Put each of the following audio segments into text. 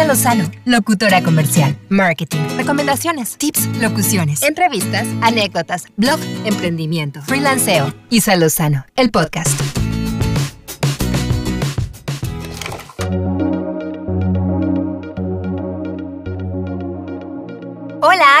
Isa Lozano, locutora comercial, marketing, recomendaciones, tips, locuciones, entrevistas, anécdotas, blog, emprendimiento, freelanceo. Isa Lozano, el podcast.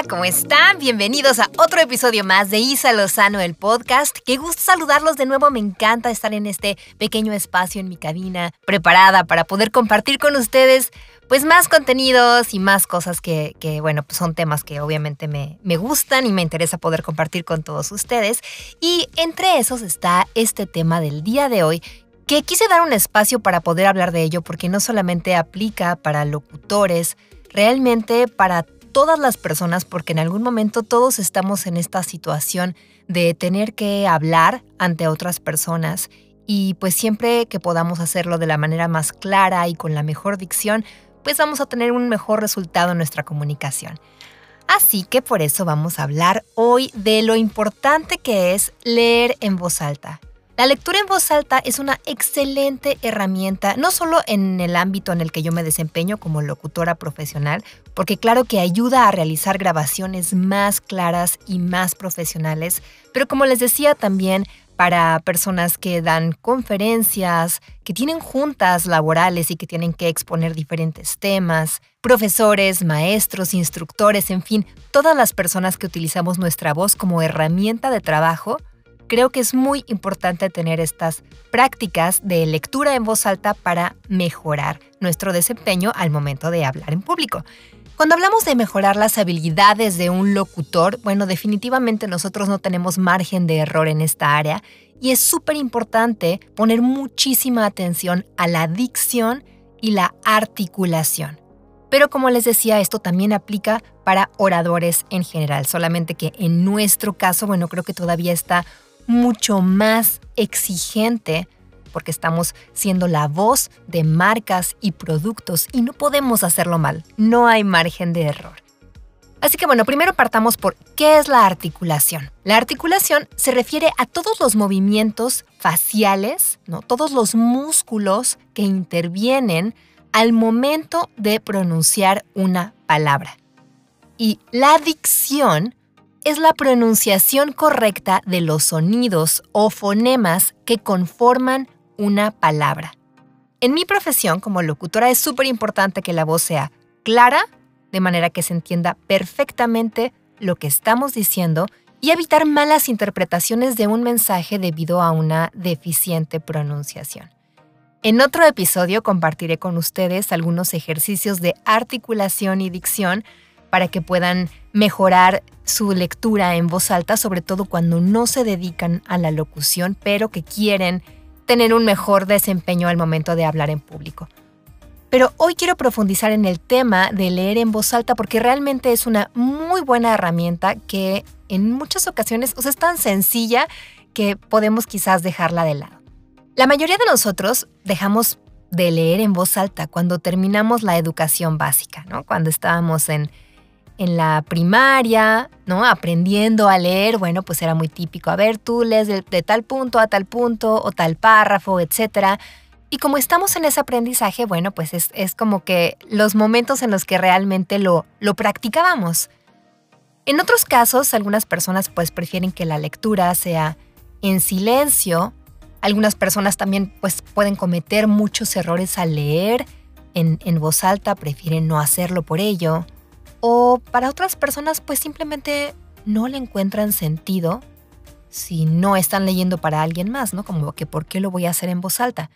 ¿Cómo están? Bienvenidos a otro episodio más de Isa Lozano, el podcast. Qué gusto saludarlos de nuevo. Me encanta estar en este pequeño espacio en mi cabina, preparada para poder compartir con ustedes pues más contenidos y más cosas que, bueno, pues son temas que obviamente me, me gustan y me interesa poder compartir con todos ustedes. Y entre esos está este tema del día de hoy que quise dar un espacio para poder hablar de ello porque no solamente aplica para locutores, realmente para todas las personas porque en algún momento todos estamos en esta situación de tener que hablar ante otras personas y pues siempre que podamos hacerlo de la manera más clara y con la mejor dicción, pues vamos a tener un mejor resultado en nuestra comunicación. Así que por eso vamos a hablar hoy de lo importante que es leer en voz alta. La lectura en voz alta es una excelente herramienta, no solo en el ámbito en el que yo me desempeño como locutora profesional, porque claro que ayuda a realizar grabaciones más claras y más profesionales, pero como les decía también para personas que dan conferencias, que tienen juntas laborales y que tienen que exponer diferentes temas, profesores, maestros, instructores, en fin, todas las personas que utilizamos nuestra voz como herramienta de trabajo, creo que es muy importante tener estas prácticas de lectura en voz alta para mejorar nuestro desempeño al momento de hablar en público. Cuando hablamos de mejorar las habilidades de un locutor, bueno, definitivamente nosotros no tenemos margen de error en esta área y es súper importante poner muchísima atención a la dicción y la articulación. Pero como les decía, esto también aplica para oradores en general, solamente que en nuestro caso, bueno, creo que todavía está mucho más exigente porque estamos siendo la voz de marcas y productos y no podemos hacerlo mal, no hay margen de error. Así que bueno, primero partamos por qué es la articulación. La articulación se refiere a todos los movimientos faciales, ¿no? todos los músculos que intervienen al momento de pronunciar una palabra. Y la dicción es la pronunciación correcta de los sonidos o fonemas que conforman una palabra. En mi profesión como locutora es súper importante que la voz sea clara, de manera que se entienda perfectamente lo que estamos diciendo y evitar malas interpretaciones de un mensaje debido a una deficiente pronunciación. En otro episodio compartiré con ustedes algunos ejercicios de articulación y dicción para que puedan mejorar su lectura en voz alta, sobre todo cuando no se dedican a la locución, pero que quieren tener un mejor desempeño al momento de hablar en público. Pero hoy quiero profundizar en el tema de leer en voz alta porque realmente es una muy buena herramienta que en muchas ocasiones es tan sencilla que podemos quizás dejarla de lado. La mayoría de nosotros dejamos de leer en voz alta cuando terminamos la educación básica, ¿no? Cuando estábamos en en la primaria, ¿no? Aprendiendo a leer, bueno, pues era muy típico. A ver, tú lees de, tal punto a tal punto o tal párrafo, etc. Y como estamos en ese aprendizaje, bueno, pues es, es como que los momentos en los que realmente lo, lo practicábamos. En otros casos, algunas personas pues prefieren que la lectura sea en silencio. Algunas personas también pues pueden cometer muchos errores al leer en, en voz alta, prefieren no hacerlo por ello. O para otras personas pues simplemente no le encuentran sentido si no están leyendo para alguien más, ¿no? Como que ¿por qué lo voy a hacer en voz alta?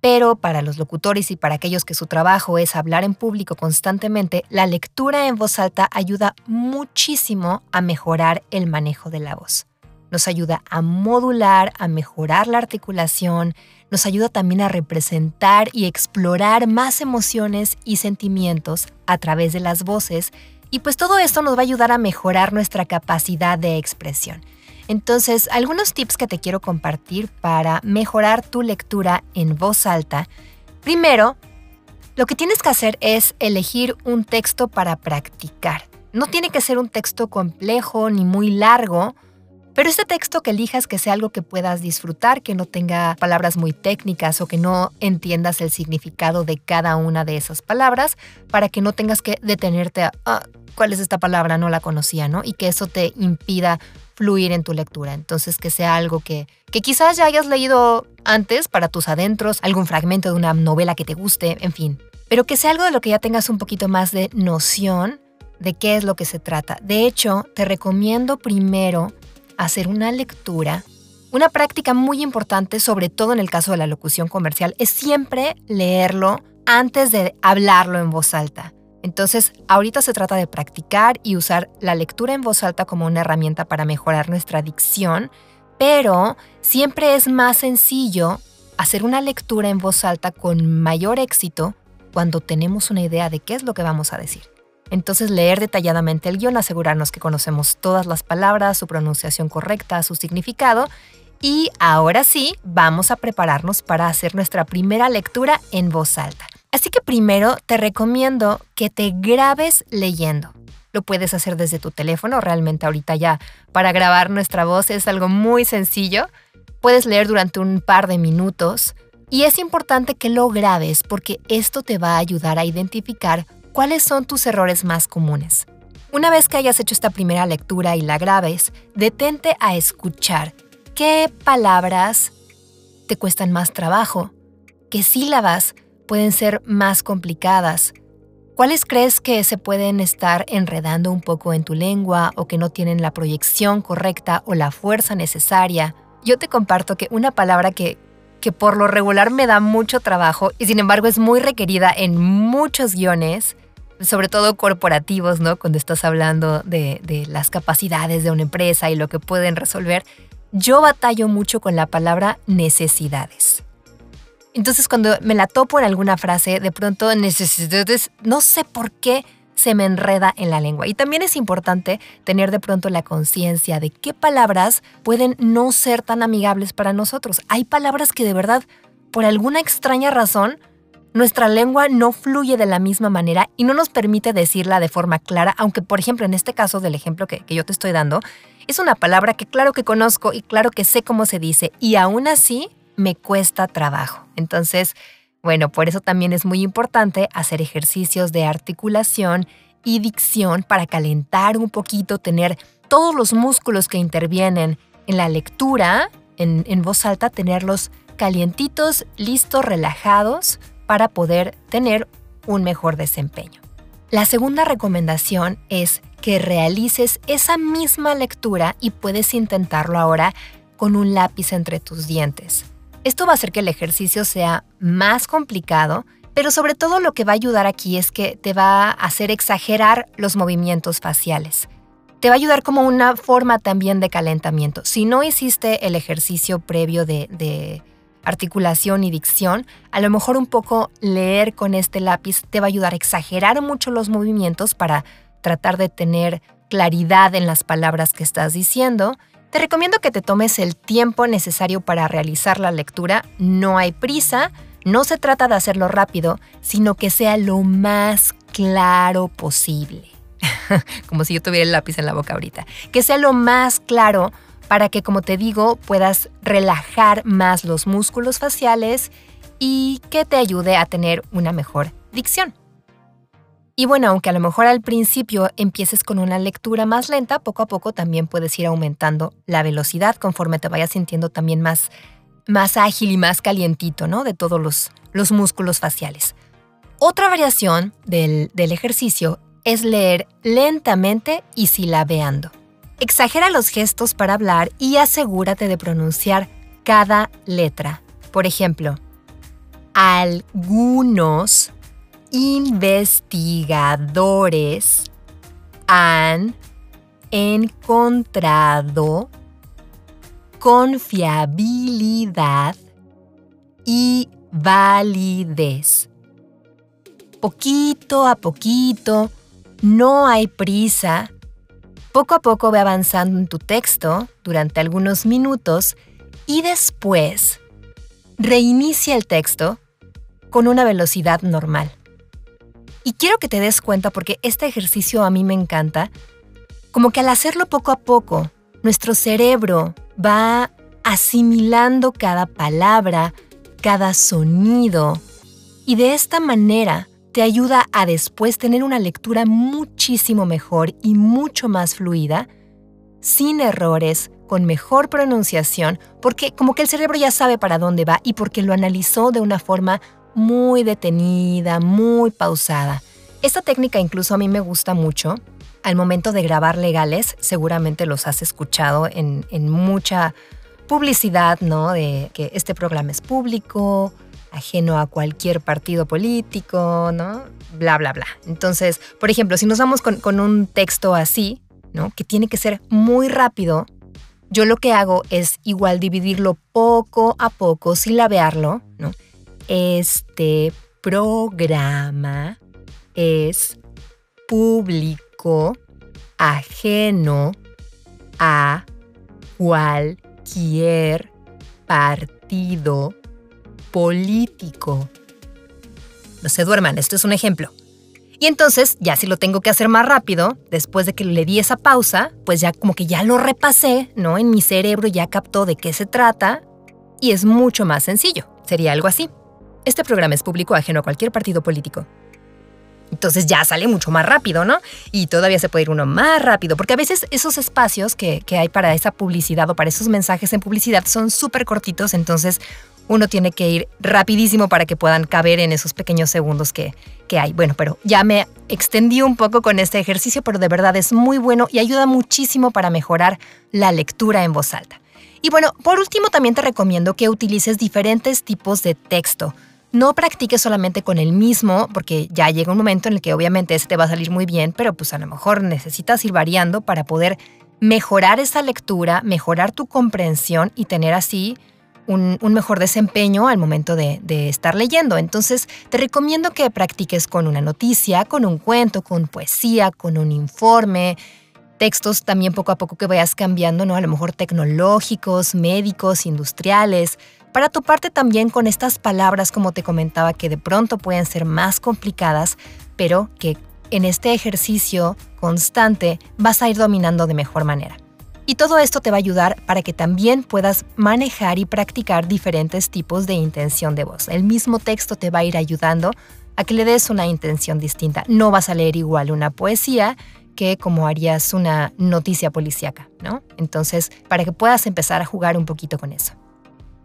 Pero para los locutores y para aquellos que su trabajo es hablar en público constantemente, la lectura en voz alta ayuda muchísimo a mejorar el manejo de la voz. Nos ayuda a modular, a mejorar la articulación, nos ayuda también a representar y explorar más emociones y sentimientos a través de las voces y pues todo esto nos va a ayudar a mejorar nuestra capacidad de expresión. Entonces, algunos tips que te quiero compartir para mejorar tu lectura en voz alta. Primero, lo que tienes que hacer es elegir un texto para practicar. No tiene que ser un texto complejo ni muy largo, Pero este texto que elijas que sea algo que puedas disfrutar, que no tenga palabras muy técnicas o que no entiendas el significado de cada una de esas palabras, para que no tengas que detenerte a, ah, ¿cuál es esta palabra? No la conocía, ¿no? Y que eso te impida fluir en tu lectura. Entonces, que sea algo que, que quizás ya hayas leído antes para tus adentros, algún fragmento de una novela que te guste, en fin. Pero que sea algo de lo que ya tengas un poquito más de noción de qué es lo que se trata. De hecho, te recomiendo primero hacer una lectura. Una práctica muy importante, sobre todo en el caso de la locución comercial, es siempre leerlo antes de hablarlo en voz alta. Entonces, ahorita se trata de practicar y usar la lectura en voz alta como una herramienta para mejorar nuestra dicción, pero siempre es más sencillo hacer una lectura en voz alta con mayor éxito cuando tenemos una idea de qué es lo que vamos a decir. Entonces leer detalladamente el guion, asegurarnos que conocemos todas las palabras, su pronunciación correcta, su significado. Y ahora sí, vamos a prepararnos para hacer nuestra primera lectura en voz alta. Así que primero te recomiendo que te grabes leyendo. Lo puedes hacer desde tu teléfono, realmente ahorita ya para grabar nuestra voz es algo muy sencillo. Puedes leer durante un par de minutos y es importante que lo grabes porque esto te va a ayudar a identificar ¿cuáles son tus errores más comunes? Una vez que hayas hecho esta primera lectura y la grabes, detente a escuchar qué palabras te cuestan más trabajo, qué sílabas pueden ser más complicadas, cuáles crees que se pueden estar enredando un poco en tu lengua o que no tienen la proyección correcta o la fuerza necesaria. Yo te comparto que una palabra que, que por lo regular me da mucho trabajo y sin embargo es muy requerida en muchos guiones, sobre todo corporativos, ¿no? Cuando estás hablando de, de, las capacidades de una empresa y lo que pueden resolver, yo batallo mucho con la palabra necesidades. Entonces cuando me la topo en alguna frase, de pronto necesidades, no sé por qué se me enreda en la lengua. Y también es importante tener de pronto la conciencia de qué palabras pueden no ser tan amigables para nosotros. Hay palabras que de verdad, por alguna extraña razón, nuestra lengua no fluye de la misma manera y no nos permite decirla de forma clara, aunque por ejemplo en este caso del ejemplo que, yo te estoy dando, es una palabra que claro que conozco y claro que sé cómo se dice y aún así me cuesta trabajo. Entonces, bueno, por eso también es muy importante hacer ejercicios de articulación y dicción para calentar un poquito, tener todos los músculos que intervienen en la lectura en, voz alta, tenerlos calientitos, listos, relajados para poder tener un mejor desempeño. La segunda recomendación es que realices esa misma lectura y puedes intentarlo ahora con un lápiz entre tus dientes. Esto va a hacer que el ejercicio sea más complicado, pero sobre todo lo que va a ayudar aquí es que te va a hacer exagerar los movimientos faciales. Te va a ayudar como una forma también de calentamiento. Si no hiciste el ejercicio previo de, de articulación y dicción, a lo mejor un poco leer con este lápiz te va a ayudar a exagerar mucho los movimientos para tratar de tener claridad en las palabras que estás diciendo. Te recomiendo que te tomes el tiempo necesario para realizar la lectura. No hay prisa, no se trata de hacerlo rápido, sino que sea lo más claro posible. Como si yo tuviera el lápiz en la boca ahorita. Que sea lo más claro para que, como te digo, puedas relajar más los músculos faciales y que te ayude a tener una mejor dicción. Y bueno, aunque a lo mejor al principio empieces con una lectura más lenta, poco a poco también puedes ir aumentando la velocidad conforme te vayas sintiendo también más, más ágil y más calientito, ¿no? De todos los, los músculos faciales. Otra variación del, del ejercicio es leer lentamente y silabeando. Exagera los gestos para hablar y asegúrate de pronunciar cada letra. Por ejemplo, algunos investigadores han encontrado confiabilidad y validez. Poquito a poquito, no hay prisa, poco a poco ve avanzando en tu texto durante algunos minutos y después reinicia el texto con una velocidad normal. Y quiero que te des cuenta porque este ejercicio a mí me encanta, como que al hacerlo poco a poco, nuestro cerebro va asimilando cada palabra, cada sonido, y de esta manera te ayuda a después tener una lectura muchísimo mejor y mucho más fluida, sin errores, con mejor pronunciación, porque como que el cerebro ya sabe para dónde va y porque lo analizó de una forma muy detenida, muy pausada. Esta técnica incluso a mí me gusta mucho. Al momento de grabar legales, seguramente los has escuchado en, en mucha publicidad, ¿no? De que este programa es público, ajeno a cualquier partido político, ¿no? Bla, bla, bla. Entonces, por ejemplo, si nos vamos con, un texto así, ¿no? Que tiene que ser muy rápido, yo lo que hago es igual dividirlo poco a poco, silabearlo, ¿no? Este programa es público, ajeno a cualquier partido político. No se duerman, esto es un ejemplo. Y entonces, ya si lo tengo que hacer más rápido, después de que le di esa pausa, pues ya como que ya lo repasé, ¿no? En mi cerebro ya captó de qué se trata y es mucho más sencillo. Sería algo así. Este programa es público ajeno a cualquier partido político. Entonces ya sale mucho más rápido, ¿no? Y todavía se puede ir uno más rápido, porque a veces esos espacios que, que hay para esa publicidad o para esos mensajes en publicidad son súper cortitos, entonces uno tiene que ir rapidísimo para que puedan caber en esos pequeños segundos que, que hay. Bueno, pero ya me extendí un poco con este ejercicio, pero de verdad es muy bueno y ayuda muchísimo para mejorar la lectura en voz alta. Y bueno, por último también te recomiendo que utilices diferentes tipos de texto. No practiques solamente con el mismo, porque ya llega un momento en el que obviamente ese te va a salir muy bien, pero pues a lo mejor necesitas ir variando para poder mejorar esa lectura, mejorar tu comprensión y tener así un, mejor desempeño al momento de, estar leyendo. Entonces, te recomiendo que practiques con una noticia, con un cuento, con poesía, con un informe, textos también poco a poco que vayas cambiando, ¿no? A lo mejor tecnológicos, médicos, industriales, para toparte también con estas palabras, como te comentaba, que de pronto pueden ser más complicadas, pero que en este ejercicio constante vas a ir dominando de mejor manera. Y todo esto te va a ayudar para que también puedas manejar y practicar diferentes tipos de intención de voz. El mismo texto te va a ir ayudando a que le des una intención distinta. No vas a leer igual una poesía que como harías una noticia policíaca, ¿no? Entonces, para que puedas empezar a jugar un poquito con eso.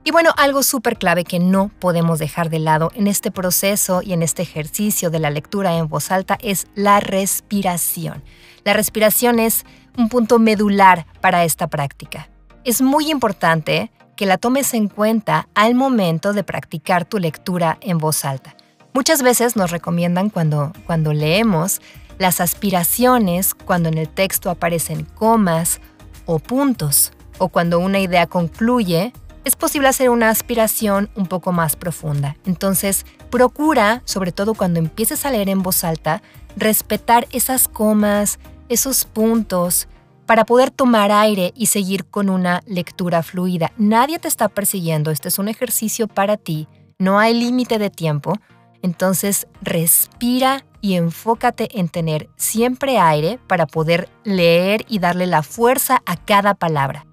Y bueno, algo súper clave que no podemos dejar de lado en este proceso y en este ejercicio de la lectura en voz alta es la respiración. La respiración es un punto medular para esta práctica. Es muy importante que la tomes en cuenta al momento de practicar tu lectura en voz alta. Muchas veces nos recomiendan cuando, cuando leemos las aspiraciones, cuando en el texto aparecen comas o puntos, o cuando una idea concluye, es posible hacer una aspiración un poco más profunda. Entonces, procura, sobre todo cuando empieces a leer en voz alta, respetar esas comas, esos puntos para poder tomar aire y seguir con una lectura fluida. Nadie te está persiguiendo, este es un ejercicio para ti, no hay límite de tiempo, entonces respira y enfócate en tener siempre aire para poder leer y darle la fuerza a cada palabra.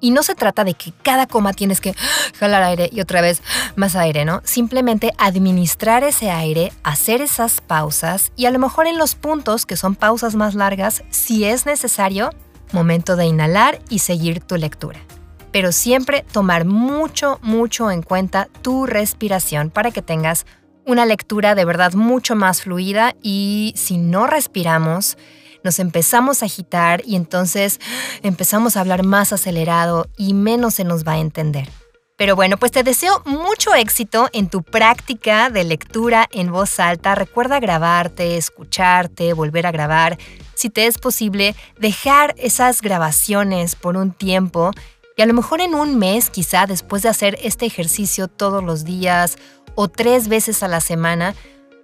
Y no se trata de que cada coma tienes que jalar aire y otra vez más aire, ¿no? Simplemente administrar ese aire, hacer esas pausas y a lo mejor en los puntos, que son pausas más largas, si es necesario, momento de inhalar y seguir tu lectura. Pero siempre tomar mucho, mucho en cuenta tu respiración para que tengas una lectura de verdad mucho más fluida y si no respiramos, nos empezamos a agitar y entonces empezamos a hablar más acelerado y menos se nos va a entender. Pero bueno, pues te deseo mucho éxito en tu práctica de lectura en voz alta. Recuerda grabarte, escucharte, volver a grabar. Si te es posible, dejar esas grabaciones por un tiempo y a lo mejor en un mes, quizá después de hacer este ejercicio todos los días o tres veces a la semana,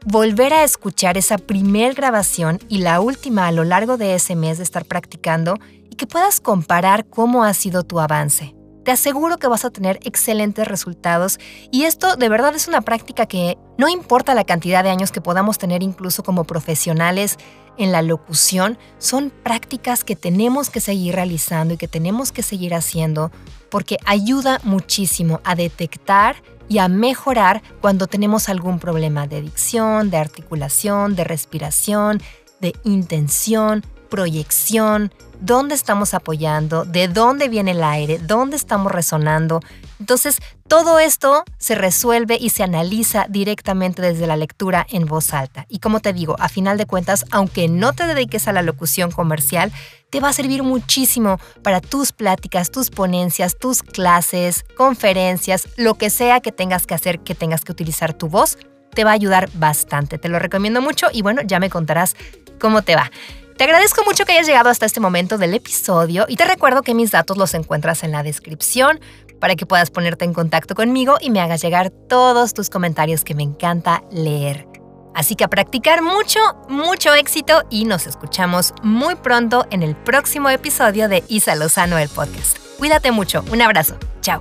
volver a escuchar esa primer grabación y la última a lo largo de ese mes de estar practicando y que puedas comparar cómo ha sido tu avance. te aseguro que vas a tener excelentes resultados y esto de verdad es una práctica que no importa la cantidad de años que podamos tener incluso como profesionales en la locución, son prácticas que tenemos que seguir realizando y que tenemos que seguir haciendo porque ayuda muchísimo a detectar y a mejorar cuando tenemos algún problema de dicción, de articulación, de respiración, de intención, proyección, dónde estamos apoyando, de dónde viene el aire, dónde estamos resonando. Entonces, todo esto se resuelve y se analiza directamente desde la lectura en voz alta. Y como te digo, a final de cuentas, aunque no te dediques a la locución comercial, te va a servir muchísimo para tus pláticas, tus ponencias, tus clases, conferencias, lo que sea que tengas que hacer, que tengas que utilizar tu voz, te va a ayudar bastante. Te lo recomiendo mucho y bueno, ya me contarás cómo te va. Te agradezco mucho que hayas llegado hasta este momento del episodio y te recuerdo que mis datos los encuentras en la descripción para que puedas ponerte en contacto conmigo y me hagas llegar todos tus comentarios que me encanta leer. Así que a practicar mucho, mucho éxito y nos escuchamos muy pronto en el próximo episodio de Isa Lozano el podcast. Cuídate mucho, un abrazo, chao.